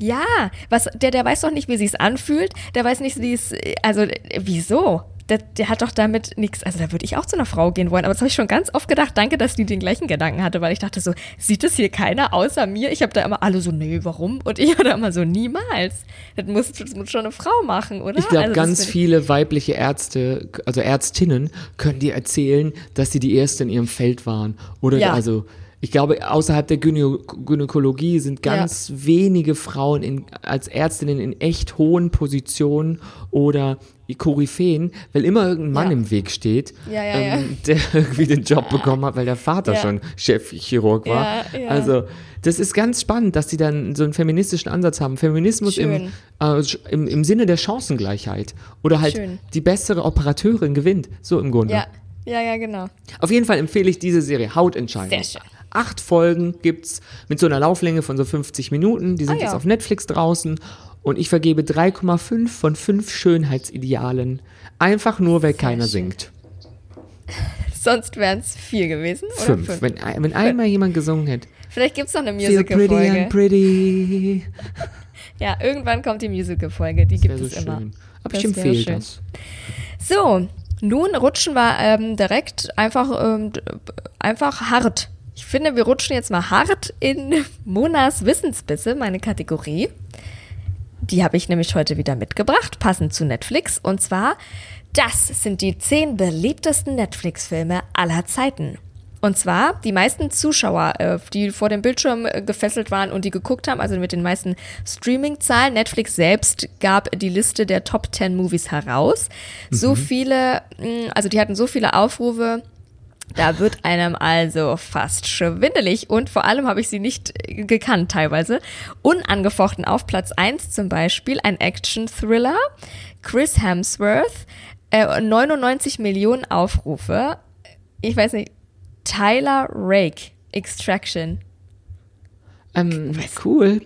Ja, was, der, der weiß doch nicht, wie sie es anfühlt. Der weiß nicht, wie es, also, äh, wieso? Der, der hat doch damit nichts, also da würde ich auch zu einer Frau gehen wollen. Aber das habe ich schon ganz oft gedacht. Danke, dass die den gleichen Gedanken hatte, weil ich dachte so, sieht das hier keiner außer mir? Ich habe da immer alle so, nee, warum? Und ich da immer so, niemals. Das muss, das muss schon eine Frau machen, oder? Ich glaube, Also ganz viele weibliche Ärzte, also Ärztinnen, können dir erzählen, dass sie die Erste in ihrem Feld waren. Oder Ja. also, ich glaube, außerhalb der Gynä Gynäkologie sind ganz wenige Frauen in, als Ärztinnen in echt hohen Positionen oder Koryphäen, weil immer irgendein Mann Ja. im Weg steht, Ja, ja, ja. ähm, der *laughs* irgendwie den Job bekommen hat, weil der Vater Ja. schon Chefchirurg war. Ja, ja. Also, das ist ganz spannend, dass sie dann so einen feministischen Ansatz haben. Feminismus im, äh, im, im Sinne der Chancengleichheit. Oder halt Schön. die bessere Operateurin gewinnt. So im Grunde. Ja, ja, ja, genau. Auf jeden Fall empfehle ich diese Serie Hautentscheidung. Sehr schön. Acht Folgen gibt's mit so einer Lauflänge von so 50 Minuten. Die sind Ah, ja. jetzt auf Netflix draußen. Und ich vergebe 3,5 von 5 Schönheitsidealen. Einfach nur, weil keiner schön. singt. *laughs* Sonst wären es vier gewesen. Oder Fünf. fünf. Wenn, wenn einmal jemand gesungen hätte. Vielleicht gibt es noch eine Feel pretty and Musical-Folge. pretty. *laughs* Ja, irgendwann kommt die Musical-Folge. Die gibt Wäre so es immer. schön. Aber Das ich empfehle das. So, nun rutschen wir ähm, direkt einfach, ähm, einfach hart. Ich finde, wir rutschen jetzt mal hart in *laughs* Monas Wissensbisse, meine Kategorie. Die habe ich nämlich heute wieder mitgebracht, passend zu Netflix. Und zwar, das sind die zehn beliebtesten Netflix-Filme aller Zeiten. Und zwar die meisten Zuschauer, äh, die vor dem Bildschirm äh, gefesselt waren und die geguckt haben, also mit den meisten Streaming-Zahlen. Netflix selbst gab die Liste der Top 10 Movies heraus. So viele, mh, also die hatten so viele Aufrufe, da wird einem also fast schwindelig und vor allem habe ich sie nicht gekannt teilweise. Unangefochten auf Platz 1 zum Beispiel ein Action-Thriller, Chris Hemsworth, äh, 99 Millionen Aufrufe. Ich weiß nicht, Tyler Rake, Extraction. Ähm, cool.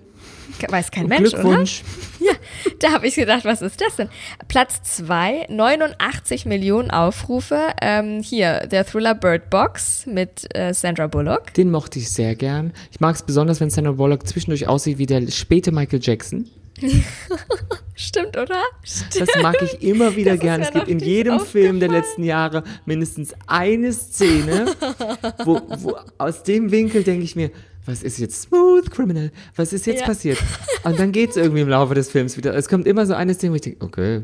Weiß kein Mensch, oder? Glückwunsch. *laughs* Ja, da habe ich gedacht, was ist das denn? Platz 2, 89 Millionen Aufrufe. Ähm, hier, der Thriller Bird Box mit äh, Sandra Bullock. Den mochte ich sehr gern. Ich mag es besonders, wenn Sandra Bullock zwischendurch aussieht wie der späte Michael Jackson. *laughs* Stimmt, oder? Das mag ich immer wieder Das gern. Es gibt in jedem Film der letzten Jahre mindestens eine Szene, wo, wo aus dem Winkel denke ich mir, was ist jetzt Smooth Criminal? Was ist jetzt Ja. passiert? Und dann geht es irgendwie im Laufe des Films wieder. Es kommt immer so eine Szene, wo ich denke, okay.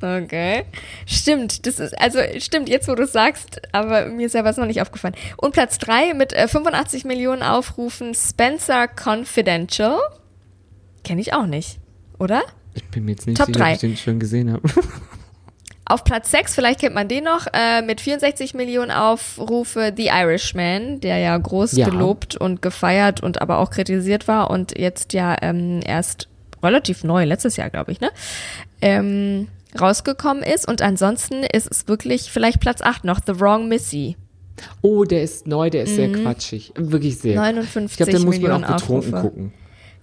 Okay. Stimmt, das ist, also stimmt, jetzt wo du es sagst, aber mir ist ja was noch nicht aufgefallen. Und Platz 3 mit äh, 85 Millionen Aufrufen, Spencer Confidential. Kenne ich auch nicht, oder? Ich bin mir jetzt nicht Top sicher, ob ich den schon gesehen habe. *laughs* Auf Platz 6, vielleicht kennt man den noch, äh, mit 64 Millionen Aufrufe The Irishman, der ja groß Ja. gelobt und gefeiert und aber auch kritisiert war und jetzt ja ähm, erst relativ neu, letztes Jahr, glaube ich, ne? Ähm, rausgekommen ist. Und ansonsten ist es wirklich vielleicht Platz 8 noch, The Wrong Missy. Oh, der ist neu, der ist sehr quatschig. Wirklich sehr. 59 ich glaube, den muss man auch betrunken Aufrufe. gucken.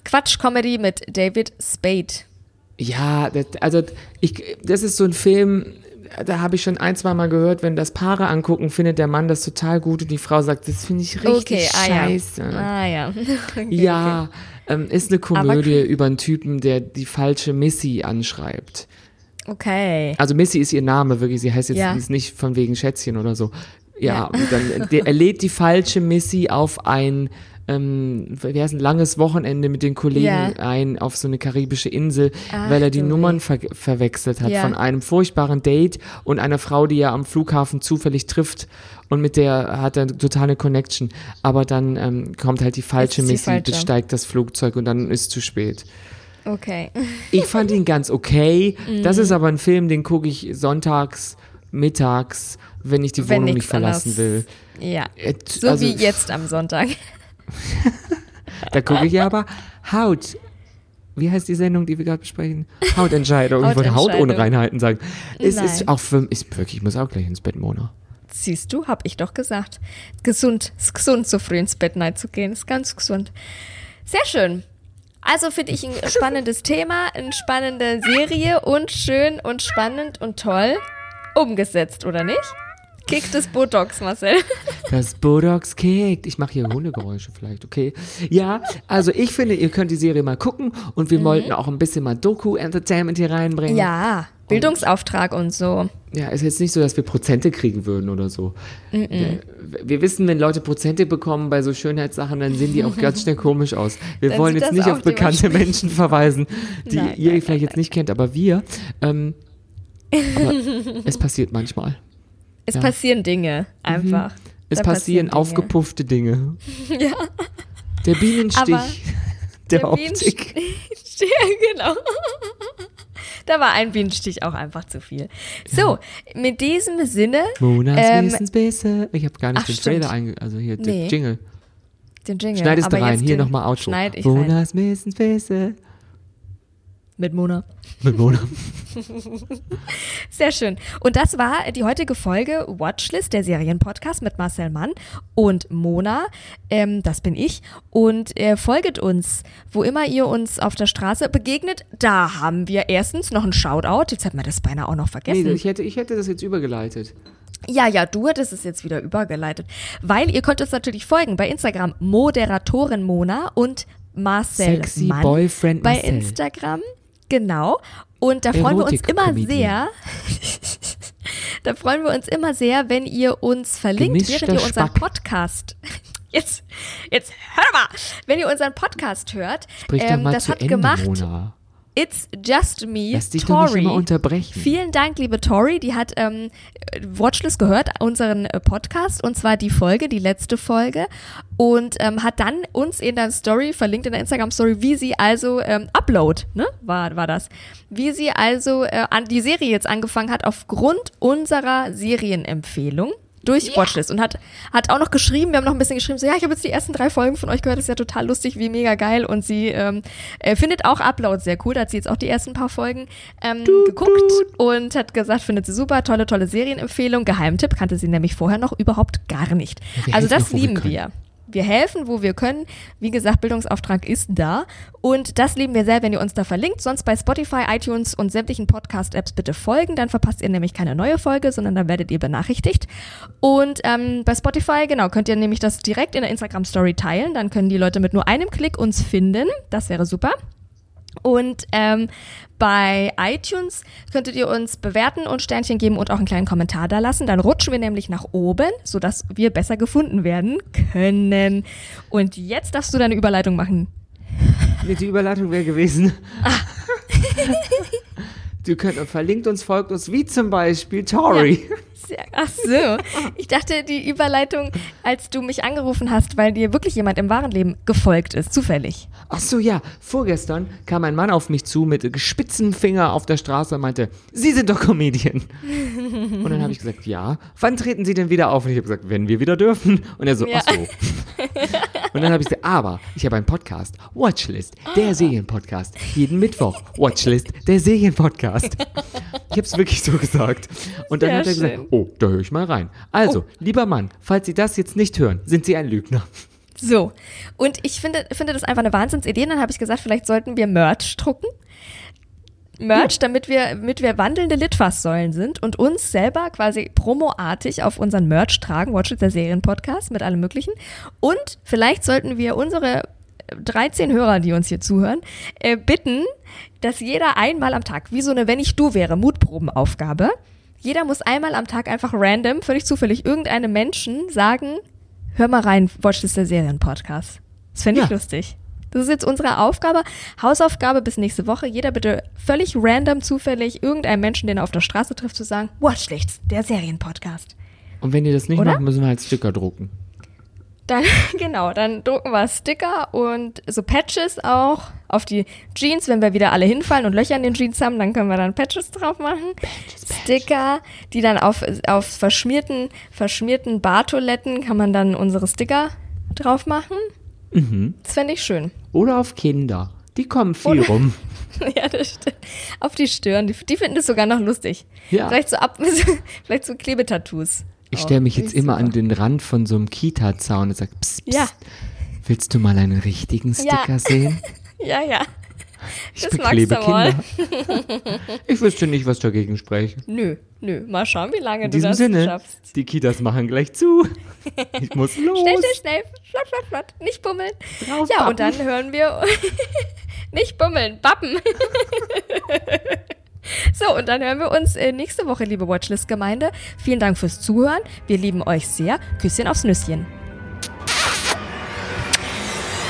Quatsch-Comedy mit David Spade. Ja, das, also ich, das ist so ein Film, da habe ich schon ein, zwei Mal gehört, wenn das Paare angucken, findet der Mann das total gut und die Frau sagt, das finde ich richtig Okay, ah scheiße. ja. Ah ja. *laughs* Okay, ja, ähm, ist eine Komödie Aber- über einen Typen, der die falsche Missy anschreibt. Okay. Also Missy ist ihr Name, wirklich. Sie heißt jetzt Ja. sie ist nicht von wegen Schätzchen oder so. Ja, Ja. und dann der, er lädt die falsche Missy auf ein ähm, wie heißt ein langes Wochenende mit den Kollegen Ja. ein auf so eine karibische Insel, Ach weil er die Nummern ver verwechselt hat Ja. von einem furchtbaren Date und einer Frau, die er am Flughafen zufällig trifft und mit der hat er totale Connection. Aber dann ähm, kommt halt die falsche Missy, besteigt das Flugzeug und dann ist zu spät. Okay. Ich fand ihn ganz okay. Mhm. Das ist aber ein Film, den gucke ich sonntags, mittags, wenn ich die Wenn Wohnung nicht verlassen anderes- will. Ja. Äh, So also, wie jetzt am Sonntag. *laughs* Da gucke ich ja aber Haut. Wie heißt die Sendung, die wir gerade besprechen? Hautentscheidung. Ich wollte Hautentscheidung. Hautunreinheiten sagen. Es ist auch für ist wirklich, ich muss auch gleich ins Bett, Mona. Siehst du, hab ich doch gesagt. Gesund, ist gesund, so früh ins Bett nein zu gehen. Ist ganz gesund. Sehr schön. Also finde ich ein *laughs* spannendes Thema, eine spannende Serie und schön und spannend und toll umgesetzt, oder nicht? Kick des Botox, Marcel. *laughs* Das Botox kickt. Ich mache hier Hundegeräusche vielleicht, okay? Ja, also ich finde, ihr könnt die Serie mal gucken und wir wollten auch ein bisschen mal Doku-Entertainment hier reinbringen. Mhm. Ja, Bildungsauftrag und so. Ja, ist jetzt nicht so, dass wir Prozente kriegen würden oder so. Wir, wir wissen, wenn Leute Prozente bekommen bei so Schönheitssachen, dann sehen die auch ganz schnell komisch aus. Wir Dann wollen jetzt nicht auf bekannte Menschen verweisen, *laughs* die Nein, ihr nein, vielleicht jetzt nicht kennt, aber wir. Ähm, *laughs* aber es passiert manchmal. Es Ja. passieren Dinge, einfach. Es Da passieren Dinge. aufgepuffte Dinge. *laughs* Ja. Der Bienenstich Aber *laughs* der, Der Optik. Bienenstich, *laughs* genau. Da war ein Bienenstich auch einfach zu viel. So, mit diesem Sinne, Monas Ähm, Wissensbisse. Ich habe gar nicht ach, den stimmt. Trailer einge... Also hier, Nee. den Jingle. den Jingle. Schneid es da aber rein. Hier nochmal Outro. Schneid ich. Monas Wissensbisse. Mit Mona. Mit Mona. *laughs* Sehr schön. Und das war die heutige Folge Watchlist, der Serienpodcast mit Marcel Mann und Mona. Ähm, das bin ich. Und äh, folget uns, wo immer ihr uns auf der Straße begegnet. Da haben wir erstens noch einen Shoutout. Jetzt hat man das beinahe auch noch Nee, vergessen. ich hätte, ich hätte das jetzt übergeleitet. Ja, ja, du hattest es jetzt wieder übergeleitet. Weil ihr könnt uns natürlich folgen bei Instagram Moderatorin Mona und Marcel Sexy Mann Boyfriend bei Marcel. Instagram. Genau. Und da freuen wir uns immer sehr. *laughs* da freuen wir uns immer sehr, wenn ihr uns verlinkt, Gemischter während ihr unseren Spack. Podcast. *laughs* Jetzt, jetzt hör mal, wenn ihr unseren Podcast hört, Sprich doch ähm, mal das zu hat Ende, gemacht Mona. It's Just Me, Lass dich doch nicht Tori. immer unterbrechen. Vielen Dank, liebe Tori. Die hat ähm, Watchlist gehört, unseren äh, Podcast, und zwar die Folge, die letzte Folge, und ähm, hat dann uns in der Story verlinkt, in der Instagram-Story, wie sie also ähm, Upload, ne, war, war das, wie sie also äh, an die Serie jetzt angefangen hat, aufgrund unserer Serienempfehlung. Durch Watchlist und hat, hat auch noch geschrieben, wir haben noch ein bisschen geschrieben, so ja, ich habe jetzt die ersten drei Folgen von euch gehört, das ist ja total lustig, wie mega geil. Und sie ähm, äh, findet auch Upload sehr cool, da hat sie jetzt auch die ersten paar Folgen ähm, geguckt und hat gesagt, findet sie super, tolle, tolle Serienempfehlung, Geheimtipp, kannte sie nämlich vorher noch überhaupt gar nicht. wir also das lieben wir. Wir helfen, wo wir können. Wie gesagt, Bildungsauftrag ist da. Und das lieben wir sehr, wenn ihr uns da verlinkt. Sonst bei Spotify, iTunes und sämtlichen Podcast-Apps bitte folgen. Dann verpasst ihr nämlich keine neue Folge, sondern dann werdet ihr benachrichtigt. Und ähm, bei Spotify, genau, könnt ihr nämlich das direkt in der Instagram-Story teilen. Dann können die Leute mit nur einem Klick uns finden. Das wäre super. Und ähm, bei iTunes könntet ihr uns bewerten und Sternchen geben und auch einen kleinen Kommentar da lassen. Dann rutschen wir nämlich nach oben, sodass wir besser gefunden werden können. Und jetzt darfst du deine Überleitung machen. Die Überleitung wäre gewesen. Ah. *laughs* du könnt verlinkt uns, folgt uns, wie zum Beispiel Tori. Sehr, ach so. Ich dachte, die Überleitung, als du mich angerufen hast, weil dir wirklich jemand im wahren Leben gefolgt ist, zufällig. Ach so, ja. Vorgestern kam ein Mann auf mich zu mit gespitztem Finger auf der Straße und meinte, Sie sind doch Comedian. *laughs* und dann habe ich gesagt, ja. Wann treten Sie denn wieder auf? Und ich habe gesagt, wenn wir wieder dürfen. Und er so, Ja. ach so. *laughs* Und dann habe ich gesagt, aber ich habe einen Podcast, Watchlist, der Serienpodcast. Jeden Mittwoch, Watchlist, der Serienpodcast. Ich habe es wirklich so gesagt. Und dann Sehr hat er gesagt, schön. oh, da höre ich mal rein. Also, lieber Mann, falls Sie das jetzt nicht hören, sind Sie ein Lügner. So. Und ich finde, finde das einfach eine Wahnsinnsidee. Dann habe ich gesagt, vielleicht sollten wir Merch drucken. Merch, damit wir, damit wir wandelnde Litfaßsäulen sind und uns selber quasi promoartig auf unseren Merch tragen, Watch It, der Serienpodcast mit allem möglichen. Und vielleicht sollten wir unsere 13 Hörer, die uns hier zuhören, äh, bitten, dass jeder einmal am Tag, wie so eine Wenn ich du wäre, Mutprobenaufgabe, jeder muss einmal am Tag einfach random, völlig zufällig, irgendeinem Menschen sagen, hör mal rein, Watch This, der Serienpodcast. Das fände ich Ja. lustig. Das ist jetzt unsere Aufgabe, Hausaufgabe bis nächste Woche. Jeder bitte völlig random, zufällig, irgendeinem Menschen, den er auf der Straße trifft, zu sagen, Watchlichts, der Serienpodcast. Und wenn ihr das nicht Oder? macht, müssen wir halt Sticker drucken. Dann, *laughs* genau, dann drucken wir Sticker und so Patches auch auf die Jeans. Wenn wir wieder alle hinfallen und Löcher in den Jeans haben, dann können wir dann Patches drauf machen. Sticker, die dann auf, auf verschmierten, verschmierten Bartoiletten kann man dann unsere Sticker drauf machen. Das fände ich schön. Oder auf Kinder. Die kommen viel Oder- rum. *laughs* ja, das stimmt. Auf die Stirn. Die, die finden es sogar noch lustig. Ja. Vielleicht so ab, *laughs* vielleicht so Klebetattoos. Ich stelle mich Oh, jetzt immer super. an den Rand von so einem Kita-Zaun und sage, psst, psst, Ja. willst du mal einen richtigen Sticker Ja. sehen? *laughs* Ja, ja. Ich Das beklebe magst du wohl. Kinder. *laughs* Ich wüsste nicht, was dagegen spreche. Nö, nö. Mal schauen, wie lange In du diesem das Sinne, schaffst. die Kitas machen gleich zu. Ich muss *laughs* los. Schnell, schnell, schnell. Flott, flott, flott. Nicht bummeln. Drauf ja, bappen. und dann hören wir. *laughs* nicht bummeln, bappen. so, und dann hören wir uns äh, nächste Woche, liebe Watchlist-Gemeinde. Vielen Dank fürs Zuhören. Wir lieben euch sehr. Küsschen aufs Nüsschen.